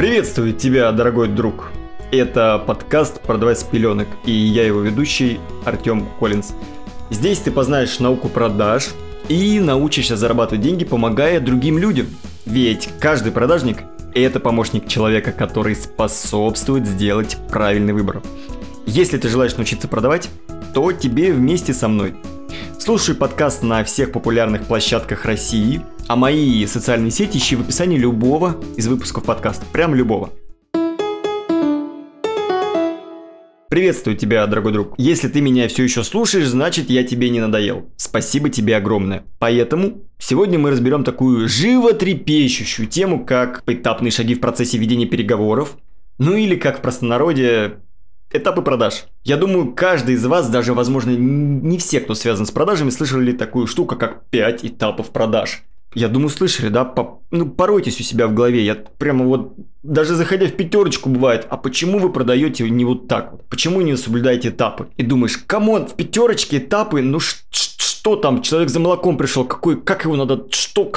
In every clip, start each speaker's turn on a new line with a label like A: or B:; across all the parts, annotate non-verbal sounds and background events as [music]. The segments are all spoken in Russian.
A: Приветствую тебя, дорогой друг. Это подкаст «Продавать с пеленок» и я его ведущий Артем Коллинз. Здесь ты познаешь науку продаж и научишься зарабатывать деньги, помогая другим людям. Ведь каждый продажник – это помощник человека, который способствует сделать правильный выбор. Если ты желаешь научиться продавать, то тебе вместе со мной. Слушай подкаст на всех популярных площадках России, а мои социальные сети ищи в описании любого из выпусков подкаста, прям любого. Приветствую тебя, дорогой друг. Если ты меня все еще слушаешь, значит я тебе не надоел. Спасибо тебе огромное. Поэтому сегодня мы разберем такую животрепещущую тему, как поэтапные шаги в процессе ведения переговоров, ну или как в простонародье Этапы продаж. Я думаю, каждый из вас, даже, возможно, не все, кто связан с продажами, слышали такую штуку, как 5 этапов продаж. Я думаю, слышали, да? По, ну, поройтесь у себя в голове. Я прямо вот, даже заходя в пятерочку бывает, а почему вы продаете не вот так вот? Почему не соблюдаете этапы? И думаешь, come on, в пятерочке этапы, ну что там, человек за молоком пришел, какой, как его надо, что,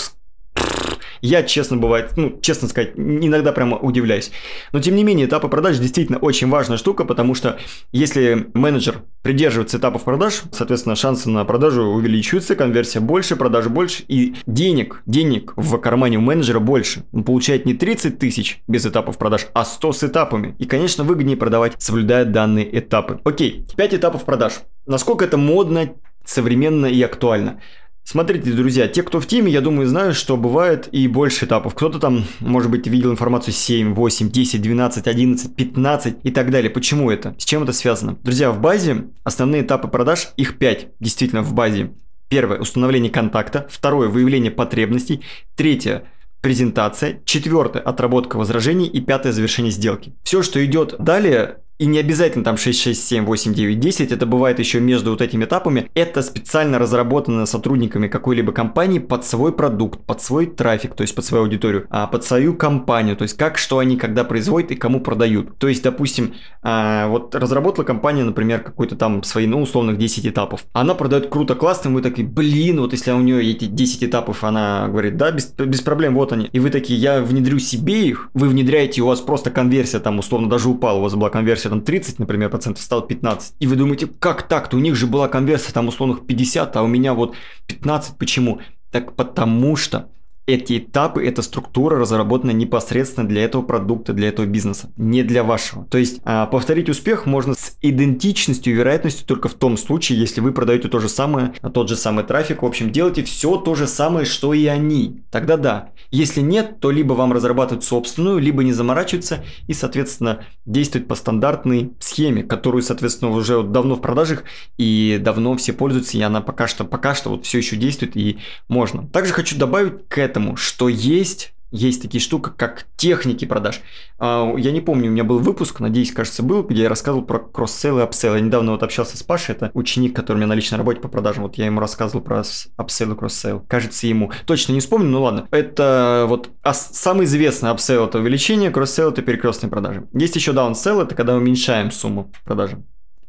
A: я, честно бывает, ну, честно сказать, иногда прямо удивляюсь. Но, тем не менее, этапы продаж действительно очень важная штука, потому что если менеджер придерживается этапов продаж, соответственно, шансы на продажу увеличиваются, конверсия больше, продажи больше, и денег, денег в кармане у менеджера больше. Он получает не 30 тысяч без этапов продаж, а 100 с этапами. И, конечно, выгоднее продавать, соблюдая данные этапы. Окей, 5 этапов продаж. Насколько это модно, современно и актуально? Смотрите, друзья, те, кто в теме, я думаю, знают, что бывает и больше этапов. Кто-то там, может быть, видел информацию 7, 8, 10, 12, 11, 15 и так далее. Почему это? С чем это связано? Друзья, в базе основные этапы продаж, их 5, действительно, в базе. Первое – установление контакта. Второе – выявление потребностей. Третье – презентация. Четвертое – отработка возражений. И пятое – завершение сделки. Все, что идет далее, и не обязательно там 6, 6, 7, 8, 9, 10, это бывает еще между вот этими этапами. Это специально разработано сотрудниками какой-либо компании под свой продукт, под свой трафик, то есть под свою аудиторию, а под свою компанию, то есть как, что они когда производят и кому продают. То есть, допустим, а, вот разработала компания, например, какой-то там свои, ну, условных 10 этапов. Она продает круто, классно, и вы такие, блин, вот если у нее эти 10 этапов, она говорит, да, без, без проблем, вот они. И вы такие, я внедрю себе их, вы внедряете, у вас просто конверсия там условно даже упала, у вас была конверсия конверсия там 30, например, процентов, стал 15. И вы думаете, как так-то? У них же была конверсия там условных 50, а у меня вот 15. Почему? Так потому что эти этапы, эта структура разработана непосредственно для этого продукта, для этого бизнеса, не для вашего. То есть а, повторить успех можно с идентичностью и вероятностью только в том случае, если вы продаете то же самое, тот же самый трафик, в общем, делаете все то же самое, что и они. Тогда да. Если нет, то либо вам разрабатывать собственную, либо не заморачиваться и, соответственно, действовать по стандартной схеме, которую, соответственно, уже давно в продажах и давно все пользуются, и она пока что, пока что вот все еще действует и можно. Также хочу добавить к этому этому, что есть есть такие штуки, как техники продаж. А, я не помню, у меня был выпуск, надеюсь, кажется, был, где я рассказывал про cross-sale и upsale. Я недавно вот общался с Пашей, это ученик, который у меня на личной работе по продажам. Вот я ему рассказывал про upsale и cross-sale. Кажется, ему. Точно не вспомню, ну ладно. Это вот а самый известный upsale это увеличение, cross-sale это перекрестные продажи. Есть еще downsale, это когда уменьшаем сумму продажи.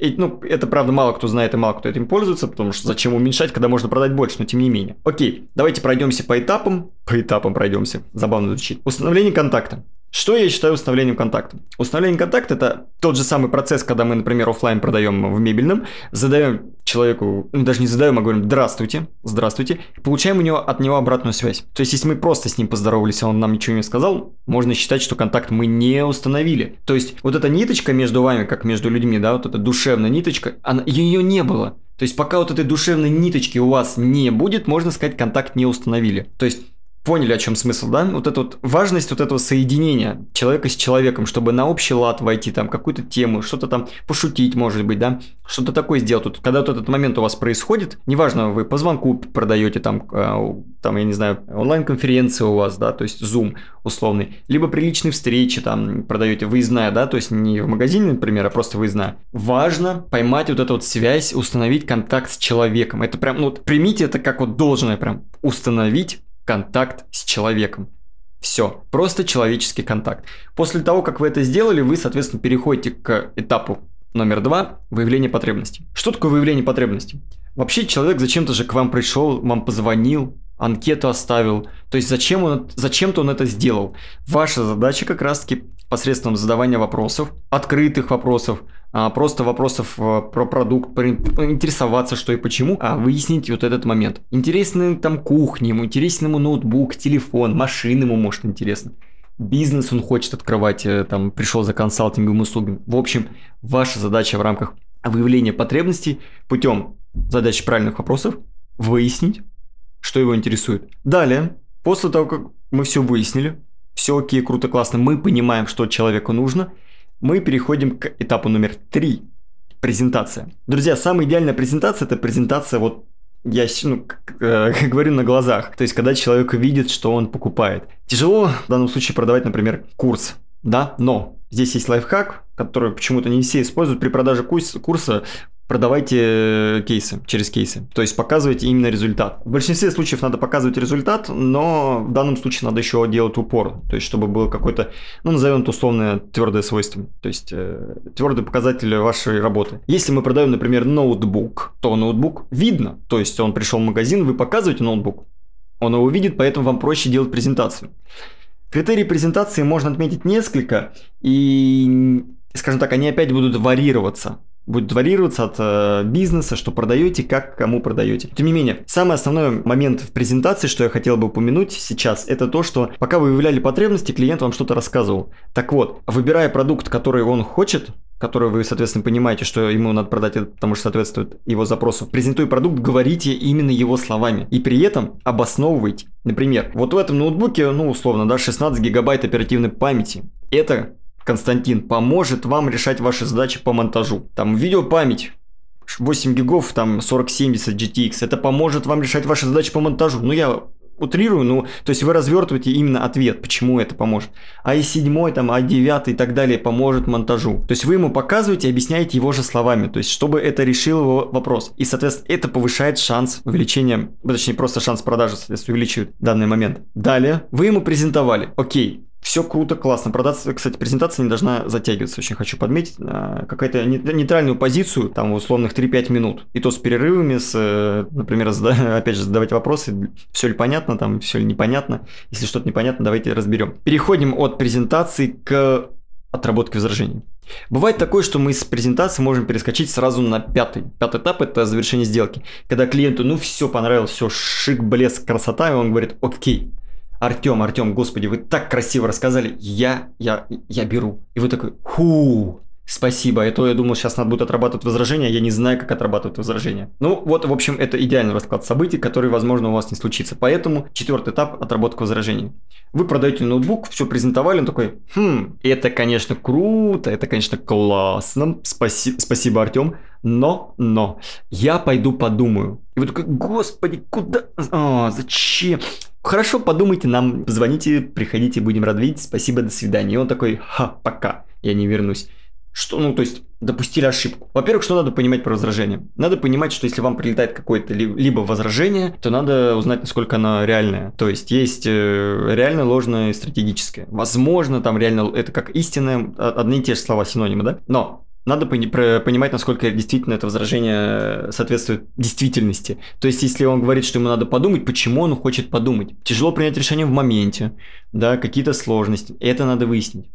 A: И, ну, это, правда, мало кто знает и мало кто этим пользуется, потому что зачем уменьшать, когда можно продать больше, но тем не менее. Окей, давайте пройдемся по этапам. По этапам пройдемся. Забавно звучит. Установление контакта. Что я считаю установлением контакта? Установление контакта – это тот же самый процесс, когда мы, например, офлайн продаем в мебельном, задаем человеку, ну даже не задаем, а говорим «здравствуйте», «здравствуйте», получаем у него от него обратную связь. То есть, если мы просто с ним поздоровались, а он нам ничего не сказал, можно считать, что контакт мы не установили. То есть, вот эта ниточка между вами, как между людьми, да, вот эта душевная ниточка, она, ее не было. То есть, пока вот этой душевной ниточки у вас не будет, можно сказать, контакт не установили. То есть, поняли, о чем смысл, да? Вот эта вот важность вот этого соединения человека с человеком, чтобы на общий лад войти, там, какую-то тему, что-то там пошутить, может быть, да? Что-то такое сделать. Вот, когда вот этот момент у вас происходит, неважно, вы по звонку продаете там, э, там, я не знаю, онлайн-конференция у вас, да, то есть Zoom условный, либо при личной встрече там продаете выездная, да, то есть не в магазине, например, а просто выездная. Важно поймать вот эту вот связь, установить контакт с человеком. Это прям, ну, вот примите это как вот должное, прям установить контакт с человеком. Все, просто человеческий контакт. После того, как вы это сделали, вы, соответственно, переходите к этапу номер два – выявление потребностей. Что такое выявление потребностей? Вообще человек зачем-то же к вам пришел, вам позвонил, анкету оставил. То есть зачем он, зачем-то он это сделал. Ваша задача как раз-таки посредством задавания вопросов, открытых вопросов, а, просто вопросов э, про продукт, интересоваться, что и почему, а выяснить вот этот момент. Интересны там кухни, ему интересен ему ноутбук, телефон, машина ему может интересно. Бизнес он хочет открывать, э, там пришел за консалтинговым услугами. В общем, ваша задача в рамках выявления потребностей путем задачи правильных вопросов выяснить, что его интересует. Далее, после того, как мы все выяснили, все окей, круто, классно, мы понимаем, что человеку нужно, мы переходим к этапу номер три. Презентация. Друзья, самая идеальная презентация – это презентация вот я ну, э, [laughs] говорю на глазах. То есть, когда человек видит, что он покупает. Тяжело в данном случае продавать, например, курс, да, но здесь есть лайфхак, который почему-то не все используют. При продаже курса продавайте э, кейсы через кейсы. То есть показывайте именно результат. В большинстве случаев надо показывать результат, но в данном случае надо еще делать упор. То есть чтобы было какое-то, ну назовем это условное твердое свойство. То есть э, твердый показатель вашей работы. Если мы продаем, например, ноутбук, то ноутбук видно. То есть он пришел в магазин, вы показываете ноутбук. Он его видит, поэтому вам проще делать презентацию. Критерии презентации можно отметить несколько, и, скажем так, они опять будут варьироваться будет варьироваться от э, бизнеса, что продаете, как кому продаете. Тем не менее, самый основной момент в презентации, что я хотел бы упомянуть сейчас, это то, что пока вы выявляли потребности, клиент вам что-то рассказывал. Так вот, выбирая продукт, который он хочет, который вы, соответственно, понимаете, что ему надо продать, потому что соответствует его запросу. Презентуя продукт, говорите именно его словами. И при этом обосновывайте. Например, вот в этом ноутбуке, ну, условно, да, 16 гигабайт оперативной памяти. Это Константин поможет вам решать ваши задачи по монтажу. Там видеопамять 8 гигов, там 4070 GTX. Это поможет вам решать ваши задачи по монтажу. Ну, я утрирую, ну, то есть вы развертываете именно ответ, почему это поможет. А и седьмой, там, а девятый и так далее поможет монтажу. То есть вы ему показываете объясняете его же словами, то есть чтобы это решил его вопрос. И, соответственно, это повышает шанс увеличения, точнее, просто шанс продажи, соответственно, увеличивает данный момент. Далее, вы ему презентовали, окей, все круто, классно. Продаться, кстати, презентация не должна затягиваться, очень хочу подметить. А, какая-то нейтральную позицию, там, условных 3-5 минут. И то с перерывами, с, э, например, [laughs] опять же, задавать вопросы, все ли понятно, там, все ли непонятно. Если что-то непонятно, давайте разберем. Переходим от презентации к отработке возражений. Бывает такое, что мы с презентации можем перескочить сразу на пятый. Пятый этап – это завершение сделки. Когда клиенту, ну, все понравилось, все, шик, блеск, красота, и он говорит, окей, Артем, Артем, господи, вы так красиво рассказали, я, я, я беру. И вы такой, ху, Спасибо, это я думал, сейчас надо будет отрабатывать возражения, я не знаю, как отрабатывать возражения. Ну, вот, в общем, это идеальный расклад событий, который, возможно, у вас не случится. Поэтому четвертый этап – отработка возражений. Вы продаете ноутбук, все презентовали, он такой, хм, это, конечно, круто, это, конечно, классно, спаси, спасибо, Артем, но, но, я пойду подумаю. И вы такой, господи, куда, а, зачем? Хорошо, подумайте, нам звоните, приходите, будем рады видеть, спасибо, до свидания. И он такой, ха, пока, я не вернусь. Что, ну, то есть, допустили ошибку. Во-первых, что надо понимать про возражение? Надо понимать, что если вам прилетает какое-то либо возражение, то надо узнать, насколько оно реальное. То есть, есть э, реально ложное и стратегическое. Возможно, там реально это как истинное, а, одни и те же слова синонимы, да? Но надо понимать, насколько действительно это возражение соответствует действительности. То есть, если он говорит, что ему надо подумать, почему он хочет подумать? Тяжело принять решение в моменте, да, какие-то сложности. Это надо выяснить.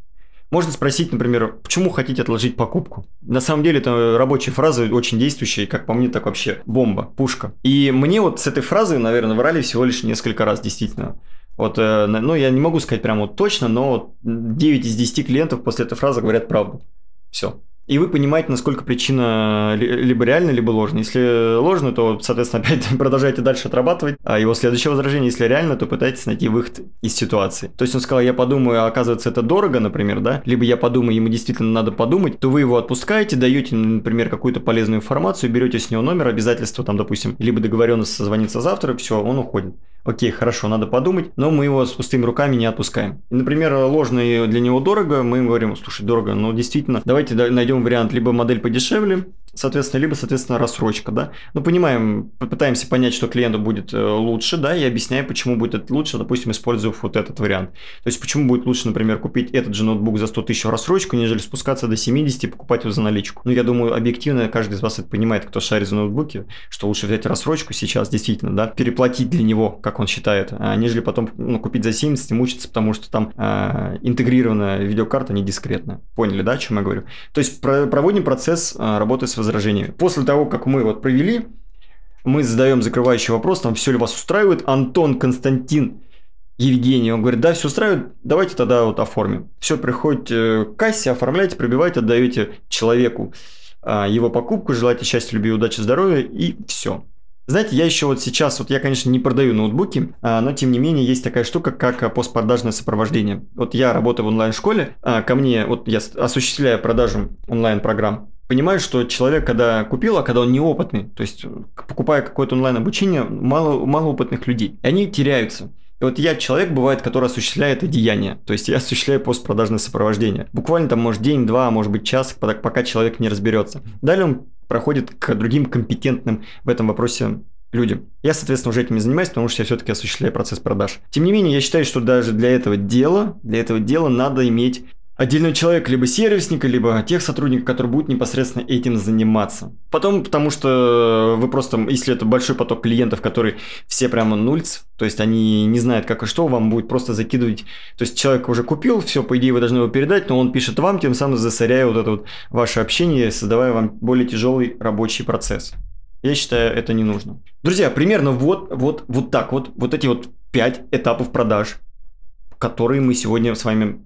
A: Можно спросить, например, почему хотите отложить покупку? На самом деле, это рабочая фраза, очень действующая, и, как по мне, так вообще бомба, пушка. И мне вот с этой фразой, наверное, врали всего лишь несколько раз, действительно. Вот, э, ну, я не могу сказать прямо вот точно, но 9 из 10 клиентов после этой фразы говорят правду. Все и вы понимаете, насколько причина либо реальна, либо ложна. Если ложно, то, соответственно, [laughs] опять продолжаете дальше отрабатывать. А его следующее возражение, если реально, то пытайтесь найти выход из ситуации. То есть он сказал, я подумаю, а оказывается это дорого, например, да? Либо я подумаю, ему действительно надо подумать, то вы его отпускаете, даете, например, какую-то полезную информацию, берете с него номер, обязательства там, допустим, либо договоренность созвониться завтра, все, он уходит. Окей, хорошо, надо подумать, но мы его с пустыми руками не отпускаем. И, например, ложный для него дорого, мы ему говорим, слушай, дорого, но действительно, давайте найдем вариант либо модель подешевле, соответственно, либо, соответственно, рассрочка, да. Ну, понимаем, попытаемся понять, что клиенту будет э, лучше, да, и объясняем, почему будет это лучше, допустим, используя вот этот вариант. То есть, почему будет лучше, например, купить этот же ноутбук за 100 тысяч рассрочку, нежели спускаться до 70 и покупать его за наличку. Ну, я думаю, объективно каждый из вас это понимает, кто шарит за ноутбуки, что лучше взять рассрочку сейчас, действительно, да, переплатить для него, как он считает, а нежели потом ну, купить за 70 и мучиться, потому что там э, интегрированная видеокарта не дискретная. Поняли, да, о чем я говорю? То есть, про проводим процесс э, работы с возражениями. После того, как мы вот провели, мы задаем закрывающий вопрос, там все ли вас устраивает. Антон Константин Евгений, он говорит, да, все устраивает, давайте тогда вот оформим. Все, приходите к кассе, оформляйте, пробивайте, отдаете человеку а, его покупку, желаете счастья, любви, удачи, здоровья и все. Знаете, я еще вот сейчас, вот я, конечно, не продаю ноутбуки, а, но тем не менее есть такая штука, как постпродажное сопровождение. Вот я работаю в онлайн-школе, а ко мне, вот я осуществляю продажу онлайн-программ, понимаю, что человек, когда купил, а когда он неопытный, то есть покупая какое-то онлайн-обучение, мало, малоопытных людей, и они теряются. И вот я человек, бывает, который осуществляет это деяние. То есть я осуществляю постпродажное сопровождение. Буквально там, может, день-два, может быть, час, пока человек не разберется. Далее он проходит к другим компетентным в этом вопросе людям. Я, соответственно, уже этим не занимаюсь, потому что я все-таки осуществляю процесс продаж. Тем не менее, я считаю, что даже для этого дела, для этого дела надо иметь отдельного человека, либо сервисника, либо тех сотрудников, которые будут непосредственно этим заниматься. Потом, потому что вы просто, если это большой поток клиентов, которые все прямо нульц, то есть они не знают как и что, вам будет просто закидывать. То есть человек уже купил, все, по идее вы должны его передать, но он пишет вам, тем самым засоряя вот это вот ваше общение, создавая вам более тяжелый рабочий процесс. Я считаю, это не нужно. Друзья, примерно вот, вот, вот так вот, вот эти вот пять этапов продаж, которые мы сегодня с вами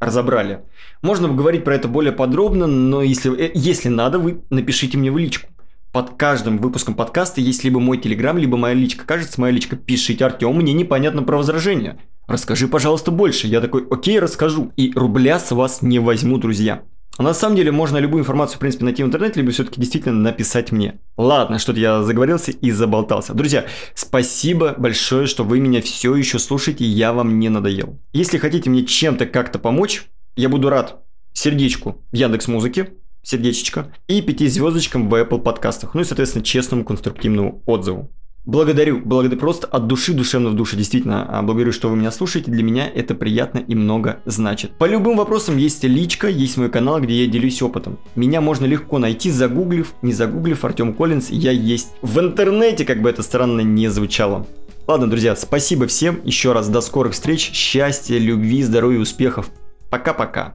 A: разобрали. Можно говорить про это более подробно, но если, э, если надо, вы напишите мне в личку. Под каждым выпуском подкаста есть либо мой телеграм, либо моя личка. Кажется, моя личка. Пишите, Артем, мне непонятно про возражения. Расскажи, пожалуйста, больше. Я такой, окей, расскажу. И рубля с вас не возьму, друзья. А на самом деле можно любую информацию, в принципе, найти в интернете, либо все-таки действительно написать мне. Ладно, что-то я заговорился и заболтался. Друзья, спасибо большое, что вы меня все еще слушаете, я вам не надоел. Если хотите мне чем-то как-то помочь, я буду рад сердечку в Яндекс Музыке, сердечечко, и пяти звездочкам в Apple подкастах, ну и, соответственно, честному конструктивному отзыву. Благодарю, благодарю просто от души, душевно в душе, действительно, а, благодарю, что вы меня слушаете, для меня это приятно и много значит. По любым вопросам есть личка, есть мой канал, где я делюсь опытом. Меня можно легко найти, загуглив, не загуглив, Артем Коллинз, я есть в интернете, как бы это странно не звучало. Ладно, друзья, спасибо всем, еще раз до скорых встреч, счастья, любви, здоровья, успехов. Пока-пока.